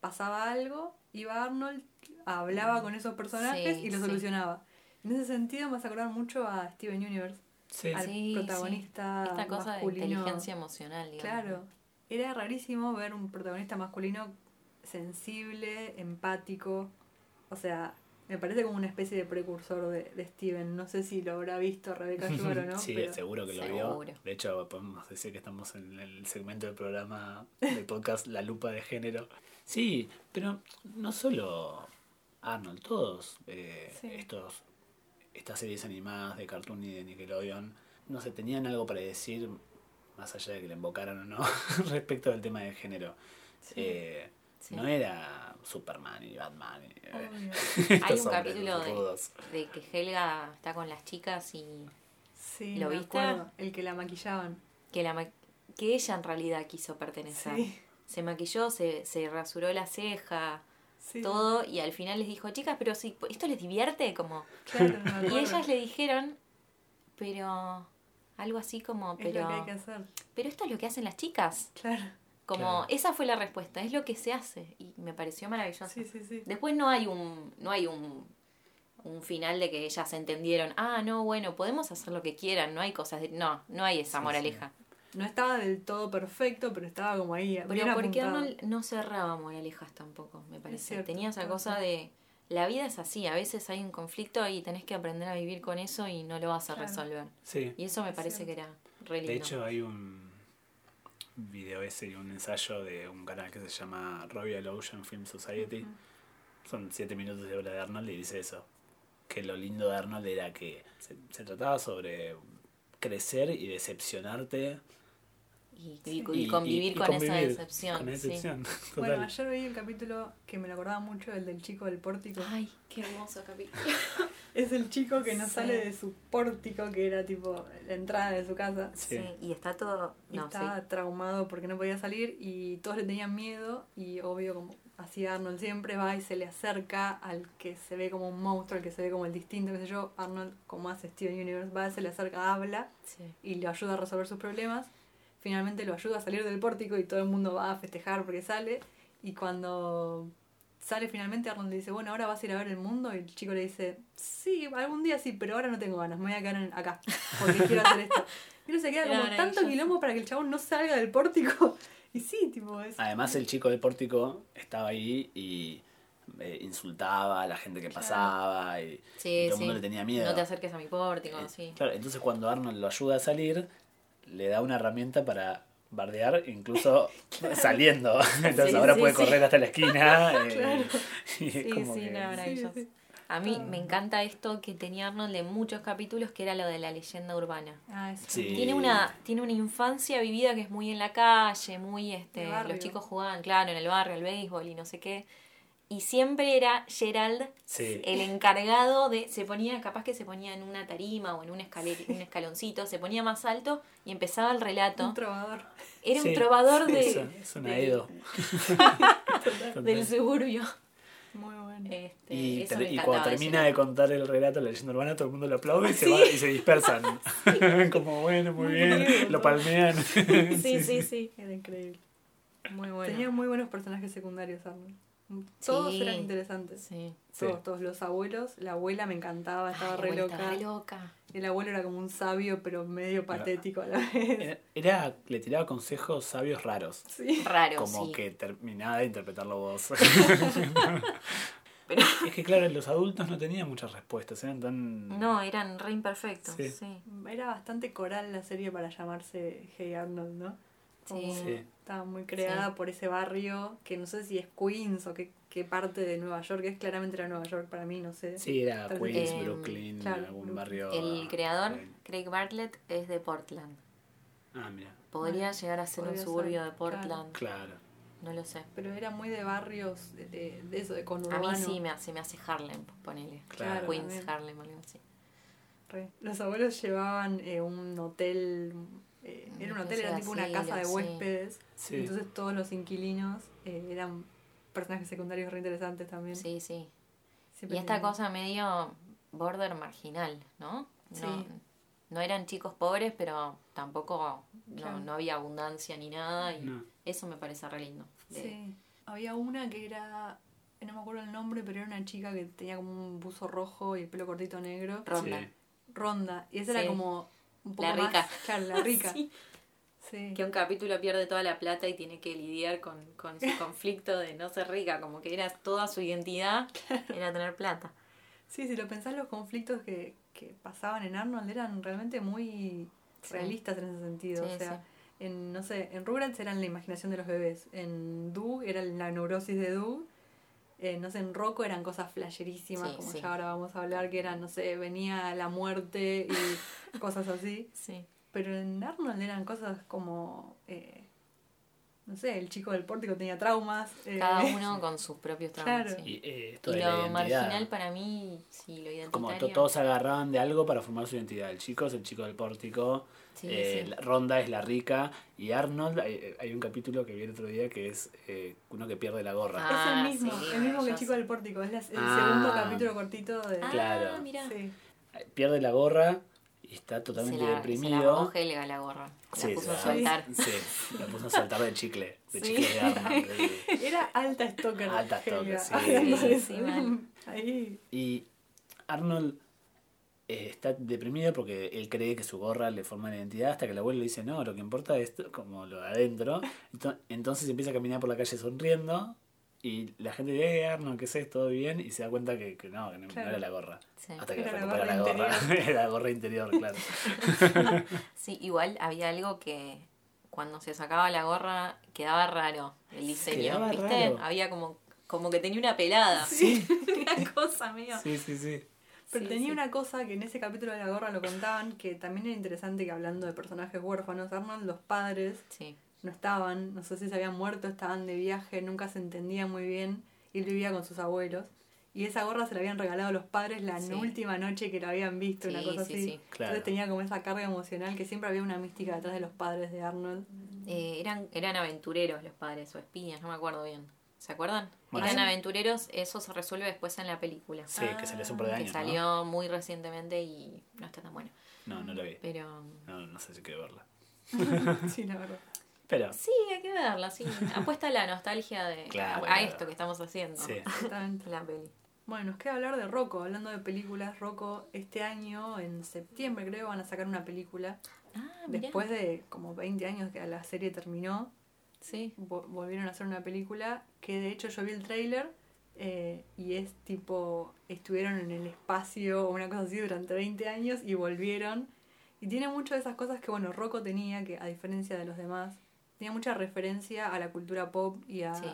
pasaba algo, iba Arnold, hablaba con esos personajes Sí, y lo sí. solucionaba. En ese sentido, me hace acordar mucho a Steven Universe, Sí. al Sí, protagonista Esta cosa masculino. de inteligencia emocional, digamos. Claro. Era rarísimo ver un protagonista masculino sensible, empático. O sea, me parece como una especie de precursor de, de Steven. No sé si lo habrá visto Rebeca Sugar o no. sí, pero seguro que lo Seguro. vio. De hecho, podemos decir que estamos en el segmento del programa del podcast La Lupa de Género. Sí, pero no solo Arnold, todos eh, Sí. estos estas series animadas de Cartoon y de Nickelodeon, no sé, tenían algo para decir, más allá de que le invocaran o no, respecto del tema de género. Sí. Eh, Sí. No era Superman y Batman. y, eh, Hay un capítulo de, que Helga está con las chicas y Sí, ¿Lo viste? acuerdo, El que la maquillaban. que, la ma- que ella en realidad quiso pertenecer. Sí. Se maquilló, se, se rasuró la ceja, sí. todo, y al final les dijo, chicas, pero si esto les divierte, como... Claro, Y ellas le dijeron, pero algo así como, Es lo pero, que hay que hacer. pero esto es lo que hacen las chicas. Claro. Como, Claro. esa fue la respuesta, es lo que se hace. Y me pareció maravilloso. Sí, sí, sí. Después no hay un, no hay un, un final de que ellas entendieron, ah, no, bueno, podemos hacer lo que quieran, no hay cosas de... No, no hay esa Sí, moraleja. No estaba del todo perfecto, pero estaba como ahí. bien Pero porque apuntado. Arnold no cerraba moralejas tampoco, me parece. Tenía esa cosa de... La vida es así, a veces hay un conflicto y tenés que aprender a vivir con eso y no lo vas a Claro. resolver. Sí. Y eso me Es parece que era re lindo. De hecho, hay un video ese y un ensayo de un canal que se llama Royal Ocean Film Society. Son siete minutos de obra de Arnold y dice eso. Que lo lindo de Arnold era que se, se trataba sobre crecer y decepcionarte. y, y- y convivir con esa convivir decepción. Con esa sí. decepción, Bueno, ayer veí un capítulo que me lo acordaba mucho, el del chico del pórtico. Ay, qué hermoso capítulo. Es el chico que no Sí. sale de su pórtico, que era tipo la entrada de su casa. Sí. Sí, y está todo... No, traumado porque no podía salir y todos le tenían miedo y obvio como hacía Arnold siempre va y se le acerca al que se ve como un monstruo, al que se ve como el distinto, qué sé yo, Arnold como hace Steven Universe va, se le acerca, habla Sí. y le ayuda a resolver sus problemas. Finalmente lo ayuda a salir del pórtico y todo el mundo va a festejar porque sale. Y cuando sale finalmente, Arnold le dice, bueno, ahora vas a ir a ver el mundo. Y el chico le dice, sí, algún día sí, pero ahora no tengo ganas, me voy a quedar en- acá porque quiero hacer esto. Y uno se queda Era como tanto quilombo para que el chabón no salga del pórtico. Y sí, tipo, es... Además, el chico del pórtico estaba ahí y eh, insultaba a la gente que Claro. pasaba y, Sí, y todo el sí. mundo le tenía miedo. No te acerques a mi pórtico, Eh, sí. Claro, entonces cuando Arnold lo ayuda a salir, le da una herramienta para bardear, incluso saliendo. Entonces Sí, ahora sí, puede sí. correr hasta la esquina. eh, Claro. y es Sí, como que- maravilloso. A mí Ah. me encanta esto que tenía Arnold de muchos capítulos, que era lo de la leyenda urbana. Ah. Tiene una, tiene una infancia vivida que es muy en la calle, muy este, los chicos jugaban, claro, en el barrio, al béisbol y no sé qué. Y siempre era Gerald Sí. el encargado de, se ponía, capaz que se ponía en una tarima o en un, un escaloncito, se ponía más alto y empezaba el relato. un trovador. Era Sí, un trovador de, eso, es una del- Edo. del suburbio. Muy bueno. Este, Y, eso ter- me y encantaba cuando de termina de contar el relato, la leyenda urbana, todo el mundo lo aplaude y se, va, y se dispersan. Como bueno, muy Muy bien, bien, lo palmean. Sí, sí, sí. Era increíble. Muy bueno. Tenía muy buenos personajes secundarios, Arnold. Todos Sí. eran interesantes. Sí. Sí. Todos, todos los abuelos. La abuela me encantaba, estaba Ay, re abuela loca. estaba re loca. El abuelo era como un sabio, pero medio patético a la vez. Era, era- le tiraba consejos sabios raros. Sí. Raro, Como sí. que terminaba de interpretarlo vos. Pero es que claro, los adultos no tenían muchas respuestas, eran tan... no, eran re imperfectos. Sí. Sí. Era bastante coral la serie para llamarse Hey Arnold, ¿no? Como Sí. Estaba muy creada Sí. por ese barrio, que no sé si es Queens o qué, qué parte de Nueva York, es claramente era Nueva York para mí, no sé. Sí, era Queens, Brooklyn, claro, algún Brooklyn. barrio... El creador. Craig Bartlett, es de Portland. Ah, mira, Podría Ah, llegar a ser un suburbio ser, de Portland. claro. No lo sé. Pero era muy de barrios, de, de, de eso, de A conurbano. mí sí me hace, me hace Harlem, ponele. Claro. Queens, también. Harlem, algo así. Re. Los abuelos llevaban eh, un hotel, eh, era un hotel, era tipo una casa de huéspedes. Sí. Entonces todos los inquilinos eh, eran personajes secundarios re interesantes también. Sí, sí. Siempre Y esta tenían- cosa medio border marginal, ¿no? No, Sí. no eran chicos pobres, pero tampoco no, no había abundancia ni nada. Y No. eso me parece re lindo. de- Sí. Había una que era, no me acuerdo el nombre, pero era una chica que tenía como un buzo rojo y el pelo cortito negro. Ronda. Sí. Ronda. Y esa Sí. era como un poco La más- rica. Claro, la rica. Sí. Sí. Que un capítulo pierde toda la plata y tiene que lidiar con, con su conflicto de no ser rica, como que era toda su identidad, era tener plata. Sí, si lo pensás, los conflictos que, que pasaban en Arnold eran realmente muy Sí. realistas en ese sentido. Sí, o sea, en, no sé, en Rugrats eran la imaginación de los bebés. En Doug era la neurosis de Doug. Eh, no sé, en Rocco eran cosas flasherísimas, Sí, como sí. ya ahora vamos a hablar, que eran, no sé, venía la muerte y cosas así. Sí. Pero en Arnold eran cosas como, eh, no sé, el chico del pórtico tenía traumas. eh, Cada uno con sus propios traumas. Claro. sí. Y eh, esto Y lo marginal para mí, sí, lo identitario. Como to- todos se agarraban de algo para formar su identidad. El chico es el chico del pórtico, Sí, eh, sí. Ronda es la rica y Arnold, hay, hay un capítulo que vi el otro día que es eh, uno que pierde la gorra. Ah, es el mismo, sí, el mismo que el chico del pórtico. Es la- el Ah. segundo capítulo cortito de... Ah, Claro. mira. Sí. Pierde la gorra y está Se totalmente se la deprimido. robó Helga la gorra. La Sí, puso a se soltar. Sí, la puso a saltar de chicle, de Sí. chicle de Arnold. Era alta stalker. Alta stalker, sí. Ahí. Y Arnold eh, está deprimido porque él cree que su gorra le forma la identidad hasta que el abuelo le dice, no, lo que importa es como lo de adentro. Ento- Entonces empieza a caminar por la calle sonriendo y la gente dice, eh, Arnold, ¿qué es? ¿Todo bien? Y se da cuenta que, que no, que no, era la gorra. Sí. Hasta que Era la gorra la gorra. la gorra interior, claro. Sí, igual había algo que cuando se sacaba la gorra quedaba raro el diseño, Quedaba ¿viste? raro. Había como, como que tenía una pelada. Sí. una cosa medio. Sí, sí, sí. Pero Sí, tenía sí. una cosa que en ese capítulo de la gorra lo contaban, que también era interesante que hablando de personajes huérfanos, Arnold, los padres Sí, no estaban, no sé si se habían muerto, estaban de viaje, nunca se entendía muy bien, y él vivía con sus abuelos. Y esa gorra se la habían regalado los padres la Sí. última noche que lo habían visto, una cosa sí, así. sí. Claro. Entonces tenía como esa carga emocional que siempre había una mística detrás de los padres de Arnold. Eh, eran, eran aventureros los padres o espías, no me acuerdo bien. ¿Se acuerdan? Bueno, eran sí. aventureros, eso se resuelve después en la película. Sí, que salió hace un par de que años, ¿no? salió muy recientemente y no está tan bueno. No, no lo vi. Pero No, no sé si quiero verla. sí, la verdad. Pero, sí, hay que verla, sí. Apuesta a la nostalgia de Claro, a, a claro. esto que estamos haciendo. sí. Exactamente. La peli. Bueno, nos queda hablar de Rocco. Hablando de películas, Rocco este año, en septiembre creo, van a sacar una película. Ah, mirá. Después de como 20 años que la serie terminó, Sí. vo- volvieron a hacer una película que de hecho yo vi el tráiler eh, y es tipo, estuvieron en el espacio o una cosa así durante 20 años y volvieron. Y tiene mucho de esas cosas que, bueno, Rocco tenía, que a diferencia de los demás, tenía mucha referencia a la cultura pop y a, Sí.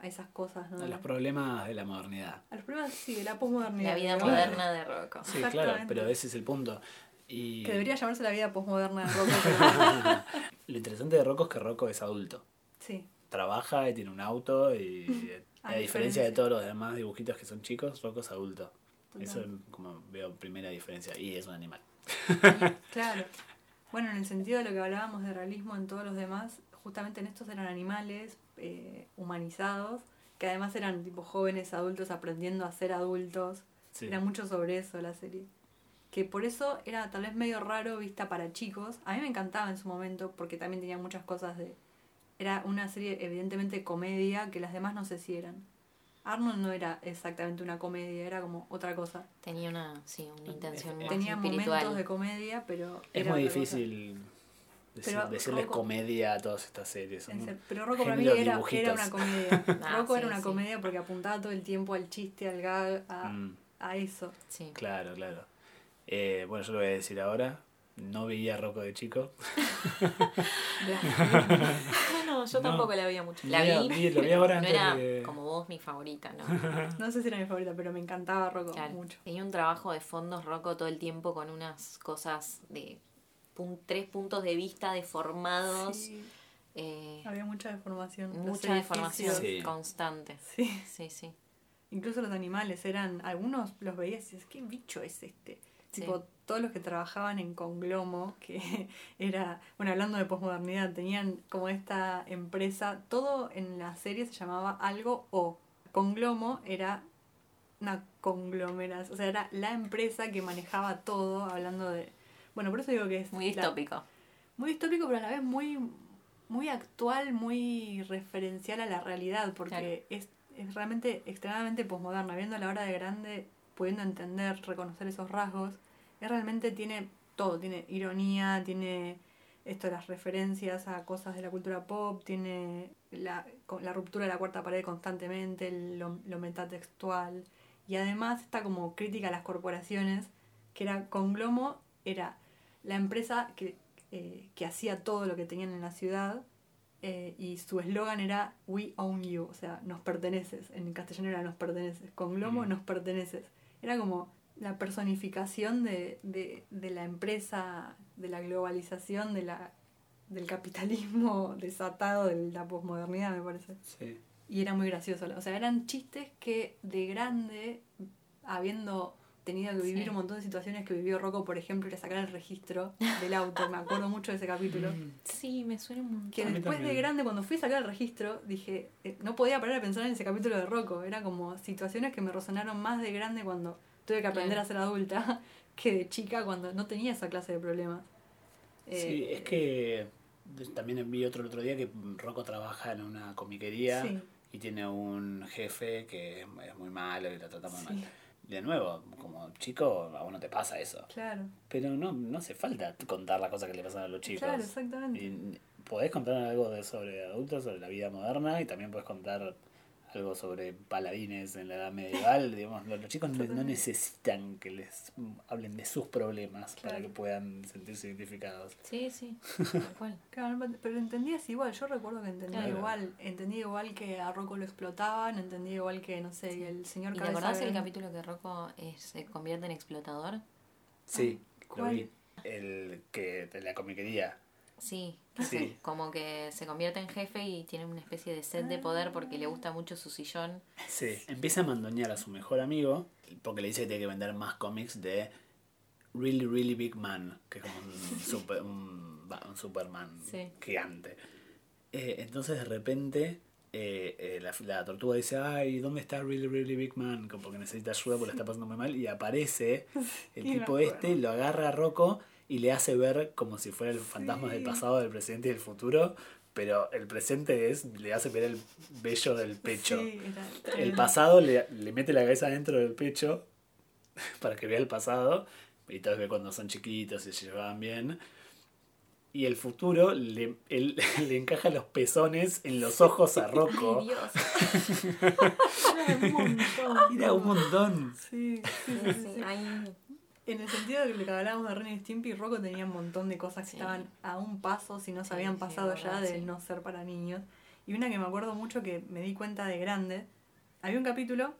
a esas cosas, ¿no? A los problemas de la modernidad. A los problemas, sí, de la posmodernidad. La vida moderna de Rocco. Sí, claro, pero ese es el punto. Y Que debería llamarse la vida posmoderna de Rocco, pero lo interesante de Rocco es que Rocco es adulto. sí. Trabaja y tiene un auto y a, A diferencia de todos los demás dibujitos que son chicos, Rocco es adulto. Total. Eso es como veo primera diferencia. Y es un animal. Claro. Bueno, en el sentido de lo que hablábamos de realismo en todos los demás, justamente en estos eran animales eh, humanizados, que además eran tipo jóvenes adultos aprendiendo a ser adultos. Sí. Era mucho sobre eso la serie. Que por eso era tal vez medio raro vista para chicos. A mí me encantaba en su momento porque también tenía muchas cosas de... Era una serie evidentemente comedia que las demás no sé si eran. Arnold no era exactamente una comedia, era como otra cosa. Tenía una, sí, una intención más Tenía espiritual. momentos de comedia, pero... Es era muy difícil decir- Pero decirles Rocco- comedia a todas estas series. son Pero Rocco para mí era, era una comedia. Ah, Rocco sí, era una sí. comedia porque apuntaba todo el tiempo al chiste, al gag, a, Mm, a eso. Sí. claro, claro. Eh, bueno, yo lo voy a decir ahora. No veía a Rocco de chico. No, yo No. tampoco la veía mucho. La vi, vi- lo vi ahora no era de- como vos mi favorita, ¿no? No sé si era mi favorita, pero me encantaba Rocco Claro. mucho. Tenía un trabajo de fondos roco todo el tiempo con unas cosas de pun- tres puntos de vista deformados, Sí, eh, había mucha deformación. Mucha deformación. Sí. constante. Sí. Sí, sí. Incluso los animales eran, algunos los veías y dices, ¿qué bicho es este? Sí. Tipo, todos los que trabajaban en Conglomo, que era, bueno, hablando de posmodernidad, tenían como esta empresa, todo en la serie se llamaba algo o. Conglomo era una conglomeración, o sea, era la empresa que manejaba todo, hablando de... Bueno, por eso digo que es... Muy la- distópico. muy distópico, pero a la vez muy, muy actual, muy referencial a la realidad, porque es, es realmente extremadamente posmoderna. Viendo la hora de grande, pudiendo entender, reconocer esos rasgos, es realmente tiene todo, tiene ironía, tiene esto las referencias a cosas de la cultura pop, tiene la, ruptura de la cuarta pared constantemente, lo, lo metatextual, y además está como crítica a las corporaciones, que era Conglomo, era la empresa que, eh, que hacía todo lo que tenían en la ciudad eh, y su eslogan era We own you, o sea, nos perteneces, en castellano era nos perteneces, con Glomo Mm. nos perteneces. Era como la personificación de, de, de la empresa, de la globalización, de la, del capitalismo desatado de la posmodernidad, me parece. Sí. Y era muy gracioso. O sea, eran chistes que de grande, habiendo tenido que vivir Sí. un montón de situaciones que vivió Rocco, por ejemplo, ir a sacar el registro del auto. Me acuerdo mucho de ese capítulo. Mm, Sí, me suena un montón. Que después de grande, cuando fui a sacar el registro, dije, eh, no podía parar de pensar en ese capítulo de Rocco. Era como situaciones que me resonaron más de grande cuando tuve que aprender Claro. a ser adulta que de chica cuando no tenía esa clase de problemas. Sí, Eh, es que también vi otro el otro día que Rocco trabaja en una comiquería Sí. y tiene un jefe que es muy malo y lo trata muy Sí. mal. De nuevo, como chico, a uno te pasa eso. Claro. Pero no, no hace falta contar las cosas que le pasan a los chicos. Claro, exactamente. Y podés contar algo de, sobre adultos, sobre la vida moderna, y también podés contar algo sobre paladines en la edad medieval. digamos, los, los chicos no, no necesitan que les hablen de sus problemas para que puedan sentirse identificados. Sí, sí, tal cual. Claro, pero entendías igual, yo recuerdo que entendía Claro. igual, entendía igual que a Rocco lo explotaban, entendía igual que, no sé, el señor ¿Y te Cabeza acordás el Grande- capítulo que Rocco eh, se convierte en explotador? Sí, lo ¿cuál? vi. El que de la comiquería. Sí, Sí. como que se convierte en jefe y tiene una especie de sed de poder porque le gusta mucho su sillón. Sí, empieza a mandonear a su mejor amigo porque le dice que tiene que vender más cómics de Really, Really Big Man, que es como un, super, un, Superman Sí. gigante. Eh, entonces de repente eh, eh, la, la tortuga dice, ay, ¿dónde está Really, Really Big Man? Como porque necesita ayuda porque la está pasando muy mal. Y aparece el tipo este, lo agarra a Rocco y le hace ver como si fuera el fantasma del pasado, del presente y del futuro. Pero el presente es, le hace ver el vello del pecho. Sí, El pasado le, le mete la cabeza dentro del pecho para que vea el pasado y todos ve cuando son chiquitos y se llevaban bien. Y el futuro le, él- le encaja los pezones en los ojos a Rocco. ¡Ay, Dios! Era un montón. Era un montón. Sí, sí, sí, sí, sí. Ay, En el sentido de que hablábamos de Ren y Stimpy, Rocco tenía un montón de cosas que Sí. estaban a un paso, si no se Sí, habían sí, pasado ya, verdad, de sí. no ser para niños. Y una que me acuerdo mucho que me di cuenta de grande, había un capítulo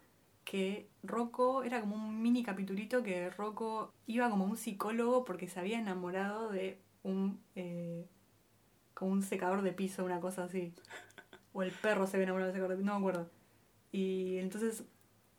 que Rocco, era como un mini capitulito que Rocco iba como un psicólogo porque se había enamorado de un, eh, como un secador de piso, una cosa así. O el perro se había enamorado del secador de piso, no me acuerdo. Y entonces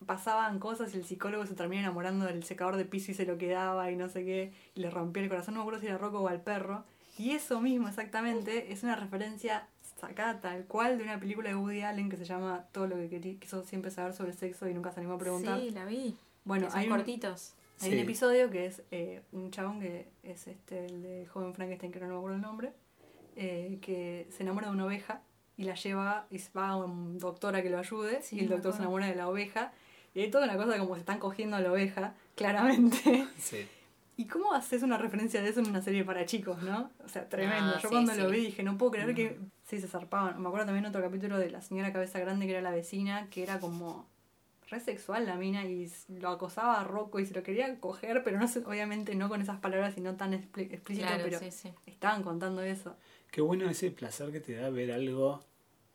pasaban cosas y el psicólogo se termina enamorando del secador de piso y se lo quedaba y no sé qué, y le rompía el corazón, no me acuerdo si era Rocco o al perro. Y eso mismo exactamente es una referencia sacada tal cual de una película de Woody Allen que se llama Todo lo que querí- quiso siempre saber sobre sexo y nunca se animó a preguntar. sí, la vi. bueno, Que son hay un, cortitos. hay Sí. un episodio que es eh, un chabón que es este el de Joven Frankenstein, que no me acuerdo el nombre, eh, que se enamora de una oveja y la lleva y va a un doctor a que lo ayude Sí, y el doctor se enamora de la oveja y hay toda una cosa como se están cogiendo a la oveja, claramente. Sí. ¿Y cómo haces una referencia de eso en una serie para chicos, no? O sea, tremendo. Ah, Yo sí, cuando sí. lo vi dije, no puedo creer que sí se zarpaban. Me acuerdo también otro capítulo de la señora cabeza grande que era la vecina, que era como re sexual la mina y lo acosaba a Rocco y se lo quería coger, pero no sé, obviamente no con esas palabras y no tan expli- explícito, Claro, pero sí, sí. estaban contando eso. Qué bueno ese placer que te da ver algo,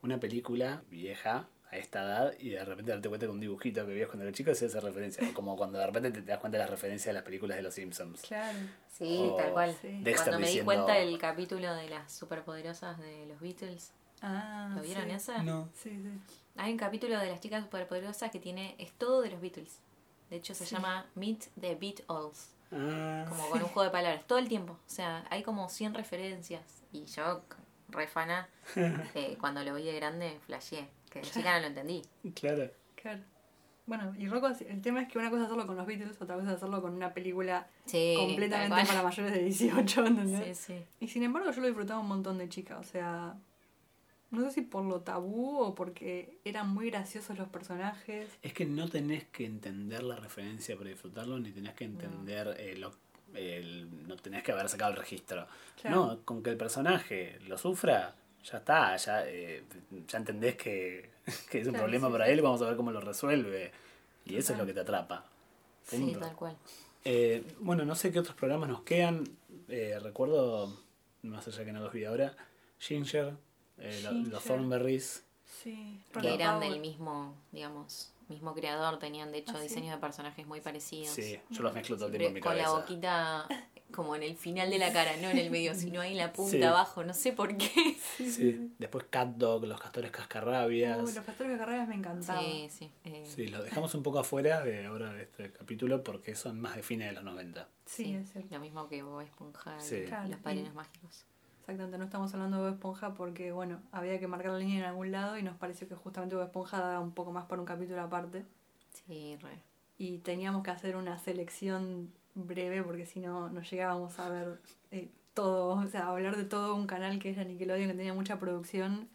una película vieja a esta edad y de repente darte cuenta que un dibujito que veías cuando era chico se hace referencia. Como cuando de repente te das cuenta de las referencias de las películas de los Simpsons. Claro. Sí, O tal cual. Sí. Dexter Cuando me di cuenta del capítulo de las superpoderosas de los Beatles, Ah, ¿lo vieron sí. esa? No. Sí, sí. Hay un capítulo de las chicas superpoderosas que tiene, es todo de los Beatles. De hecho se Sí. llama Meet the Beatles, Ah, como con un juego de palabras, todo el tiempo. O sea, hay como 100 referencias. Y yo, re fana, eh, cuando lo vi de grande, flasheé. Que de chica no lo entendí. claro. Claro. Bueno, y Rocco, el tema es que una cosa es hacerlo con los Beatles, otra cosa es hacerlo con una película Sí, completamente para mayores de 18, ¿entendés? Sí, sí. Y sin embargo yo lo disfrutaba un montón de chica, o sea, no sé si por lo tabú o porque eran muy graciosos los personajes. Es que no tenés que entender la referencia para disfrutarlo, ni tenés que entender eh, lo- el- no tenés que haber sacado el registro. Claro. No, con que el personaje lo sufra, ya está, ya, eh, ya entendés que, que es un Claro, problema sí, para sí. él, vamos a ver cómo lo resuelve. Y eso es lo que te atrapa. Sí, tal cual. Eh, bueno, no sé qué otros programas nos quedan. Eh, recuerdo, más allá que no los vi ahora, Ginger, eh, Ginger. los Thornberries. Sí, Que eran del mismo, digamos, mismo creador. Tenían, de hecho, ¿Ah, sí? diseños de personajes muy parecidos. Sí, yo los mezclo todo el tiempo en mi con la cabeza. boquita como en el final de la cara, no en el medio, sino ahí en la punta Sí. abajo. No sé por qué. Sí. Después Cat Dog, los castores cascarrabias. Uy, los castores de carreras me encantaban. Sí, sí. eh, Sí, los dejamos un poco afuera de ahora de este capítulo porque son más de fines de los 90. Sí, sí, es cierto. Lo mismo que Bob Esponja y Sí. Claro, los y- padrinos mágicos. Exactamente, no estamos hablando de Bob Esponja porque, bueno, había que marcar la línea en algún lado y nos pareció que justamente Bob Esponja daba un poco más para un capítulo aparte. Sí, re. Y teníamos que hacer una selección breve porque si no, no llegábamos a ver eh, todo, o sea, hablar de todo un canal que era Nickelodeon que tenía mucha producción.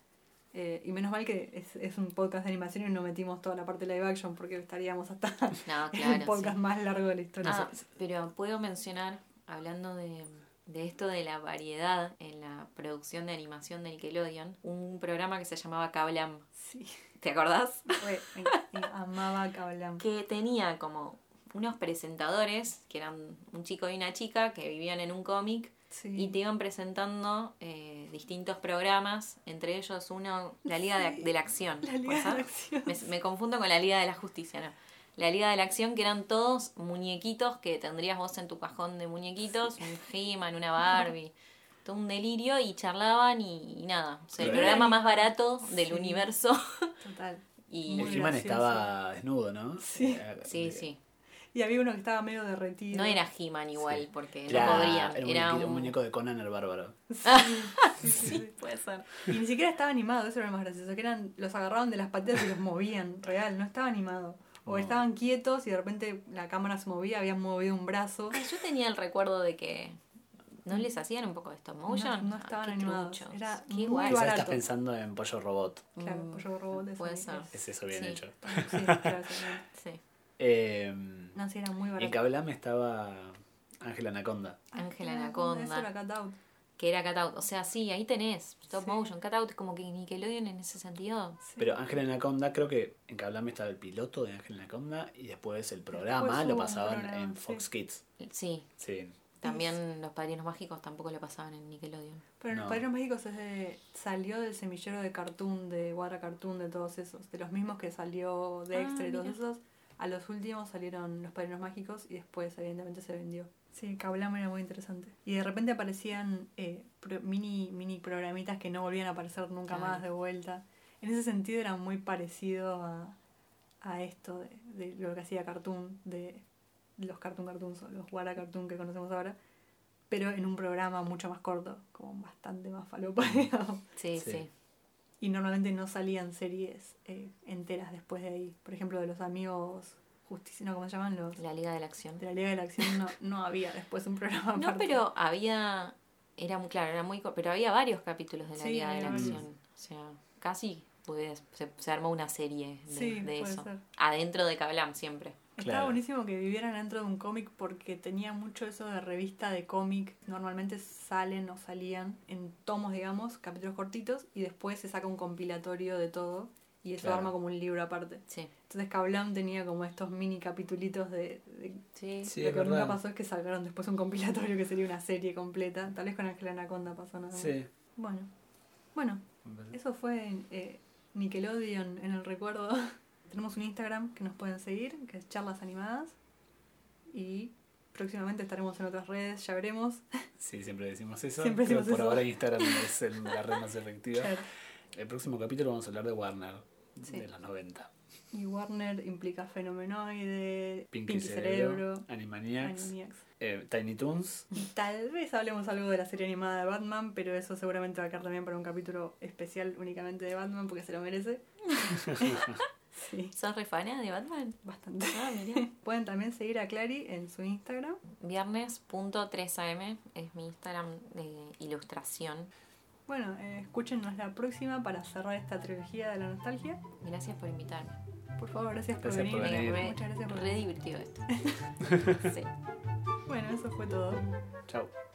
Eh, y menos mal que es, es un podcast de animación y no metimos toda la parte live action porque estaríamos hasta No, el claro. podcast sí. más largo de la historia. Ah, pero puedo mencionar, hablando de, de esto de la variedad en la producción de animación de Nickelodeon, un programa que se llamaba Kablam. Sí, ¿Te acordás? fue, me- me amaba Kablam. que tenía como unos presentadores, que eran un chico y una chica, que vivían en un cómic Sí. y te iban presentando eh, distintos programas, entre ellos uno, la Liga de, Sí. de la Acción. La ¿puede Liga de la Acción. Me, me confundo con la Liga de la Justicia, ¿no? La Liga de la Acción, que eran todos muñequitos que tendrías vos en tu cajón de muñequitos, un He-Man, una Barbie, todo un delirio y charlaban y, y nada. O sea, el programa más barato del Sí. universo. Total. Y el estaba desnudo, ¿no? Sí. Eh, sí, de- sí. Y había uno que estaba medio derretido. No era He-Man igual, Sí. porque Era, no podrían. era un, Era muñequito- un un... muñeco de Conan el Bárbaro. Sí, puede ser. Y ni siquiera estaba animado, eso era lo más gracioso, que eran, los agarraban de las patas y los movían, real, no estaba animado. O No. estaban quietos y de repente la cámara se movía, habían movido un brazo. Yo tenía el recuerdo de que no les hacían un poco de stop motion. No- no Ah, estaban qué animados. Era Qué muy guay. Quizás estás pensando en Pollo Robot. Claro, Mm, pollo robot eso puede es- ser. Es eso bien Sí. hecho. Sí, claro, sí, claro. Sí. Eh, No, sí, era muy en barato. Kablam estaba Ángela Anaconda. Ángela Ah, Anaconda. Eso era cut out. Que era cutout. O sea, sí, ahí tenés. Stop Sí. motion. Cutout es como que Nickelodeon en ese sentido. Sí. Pero Ángela Anaconda, creo que en Kablam estaba el piloto de Ángela Anaconda y después el programa Después lo pasaban programa, en sí. Fox Kids. Sí. Sí. También los padrinos mágicos tampoco lo pasaban en Nickelodeon. Pero en No. los Padrinos Mágicos es de- salió del semillero de Cartoon, de Guara Cartoon, de todos esos. De los mismos que salió de Ah, Extra y todos mira. esos. A los últimos salieron los Padrinos Mágicos y después evidentemente se vendió. Sí, Kablam era muy interesante. Y de repente aparecían eh, pro- mini, mini programitas que no volvían a aparecer nunca Claro. más de vuelta. En ese sentido era muy parecido a, a esto de, de lo que hacía Cartoon, de los Cartoon Cartoons o los Guara Cartoon que conocemos ahora. Pero en un programa mucho más corto, como bastante más falopa, Sí. sí. Y normalmente no salían series eh, enteras después de ahí. Por ejemplo, de los amigos Justicia, ¿no? ¿Cómo se llaman? Los La Liga de la Acción. de la Liga de la Acción no, no había después un programa No, aparte. pero había. Era muy claro, era muy. Pero había varios capítulos de la Sí, Liga de la varios. Acción. O sea, casi pude- se, se armó una serie de, Sí, de eso. ser. Adentro de Kablam siempre. Estaba Claro. buenísimo que vivieran dentro de un cómic porque tenía mucho eso de revista de cómic. Normalmente salen o salían en tomos, digamos, capítulos cortitos y después se saca un compilatorio de todo y eso Claro. arma como un libro aparte. Sí. Entonces Kablam tenía como estos mini capitulitos de, de- Sí. Sí, lo que nunca pasó es que sacaron después un compilatorio que sería una serie completa. Tal vez con Ángela Anaconda pasó nada más. Sí. Bueno, bueno, eso fue eh, Nickelodeon en el recuerdo. Tenemos un Instagram que nos pueden seguir, que es Charlas Animadas. Y próximamente estaremos en otras redes, ya veremos. Sí, siempre decimos eso. Siempre pero decimos por eso. ahora Instagram es el- la red más efectiva. Claro. El próximo capítulo vamos a hablar de Warner, Sí. de los 90. Y Warner implica Fenomenoide, Pinky, Pinky, Cerebro, Cerebro, Animaniacs, Animaniacs. eh, Tiny Toons. Y tal vez hablemos algo de la serie animada de Batman, pero eso seguramente va a quedar también para un capítulo especial únicamente de Batman porque se lo merece. sí, ¿Sos refana de Batman? bastante. Ah, mirá. Pueden también seguir a Clary en su Instagram. Viernes.3am es mi Instagram de ilustración. Bueno, eh, escúchenos la próxima para cerrar esta trilogía de la nostalgia. Gracias por invitarme. Por favor, gracias por Gracias por venir. venir. Me re, Muchas gracias por re divirtió esto. sí. Bueno, eso fue todo. Chao.